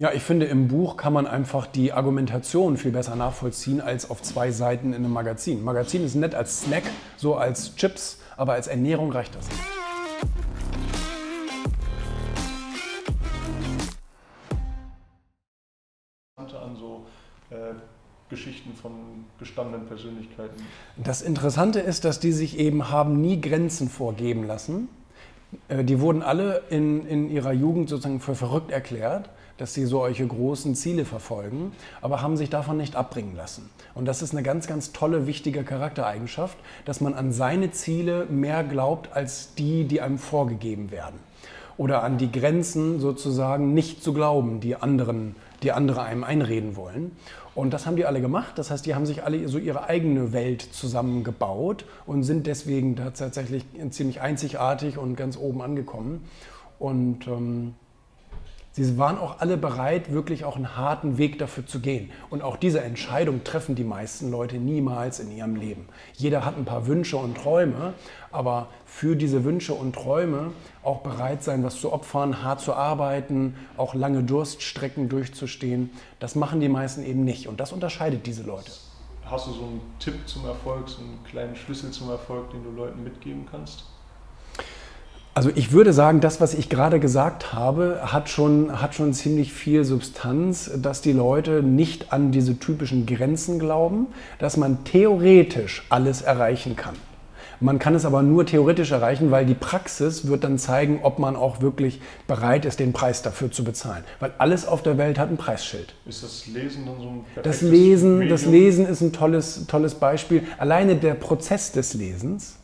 Ja, ich finde, im Buch kann man einfach die Argumentation viel besser nachvollziehen als auf zwei Seiten in einem Magazin. Magazin ist nett als Snack, so als Chips, aber als Ernährung reicht das nicht. an so äh, Geschichten von gestandenen Persönlichkeiten. Das Interessante ist, dass die sich eben haben nie Grenzen vorgeben lassen. Äh, die wurden alle in, in ihrer Jugend sozusagen für verrückt erklärt, dass sie solche großen Ziele verfolgen, aber haben sich davon nicht abbringen lassen. Und das ist eine ganz, ganz tolle, wichtige Charaktereigenschaft, dass man an seine Ziele mehr glaubt als die, die einem vorgegeben werden. Oder an die Grenzen sozusagen nicht zu glauben, die anderen die andere einem einreden wollen. Und das haben die alle gemacht. Das heißt, die haben sich alle so ihre eigene Welt zusammengebaut und sind deswegen tatsächlich ziemlich einzigartig und ganz oben angekommen. Und ähm, Sie waren auch alle bereit, wirklich auch einen harten Weg dafür zu gehen. Und auch diese Entscheidung treffen die meisten Leute niemals in ihrem Leben. Jeder hat ein paar Wünsche und Träume, aber für diese Wünsche und Träume auch bereit sein, was zu opfern, hart zu arbeiten, auch lange Durststrecken durchzustehen, das machen die meisten eben nicht. Und das unterscheidet diese Leute. Hast du so einen Tipp zum Erfolg, so einen kleinen Schlüssel zum Erfolg, den du Leuten mitgeben kannst? Also ich würde sagen, das, was ich gerade gesagt habe, hat schon, hat schon ziemlich viel Substanz, dass die Leute nicht an diese typischen Grenzen glauben, dass man theoretisch alles erreichen kann. Man kann es aber nur theoretisch erreichen, weil die Praxis wird dann zeigen, ob man auch wirklich bereit ist, den Preis dafür zu bezahlen. Weil alles auf der Welt hat ein Preisschild. Ist das Lesen dann so ein das Lesen, das Lesen ist ein tolles, tolles Beispiel. Alleine der Prozess des Lesens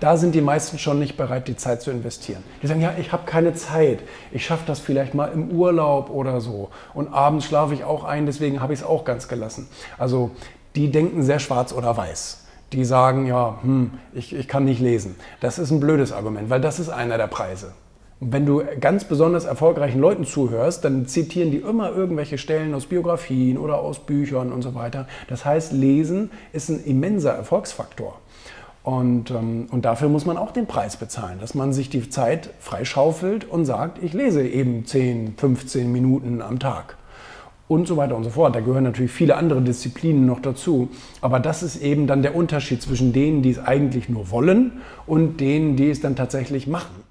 da sind die meisten schon nicht bereit, die Zeit zu investieren. Die sagen, ja, ich habe keine Zeit. Ich schaffe das vielleicht mal im Urlaub oder so. Und abends schlafe ich auch ein, deswegen habe ich es auch ganz gelassen. Also die denken sehr schwarz oder weiß. Die sagen, ja, hm, ich, ich kann nicht lesen. Das ist ein blödes Argument, weil das ist einer der Preise. Und wenn du ganz besonders erfolgreichen Leuten zuhörst, dann zitieren die immer irgendwelche Stellen aus Biografien oder aus Büchern und so weiter. Das heißt, Lesen ist ein immenser Erfolgsfaktor. Und, ähm, und dafür muss man auch den Preis bezahlen, dass man sich die Zeit freischaufelt und sagt, ich lese eben 10, 15 Minuten am Tag. Und so weiter und so fort. Da gehören natürlich viele andere Disziplinen noch dazu. Aber das ist eben dann der Unterschied zwischen denen, die es eigentlich nur wollen und denen, die es dann tatsächlich machen.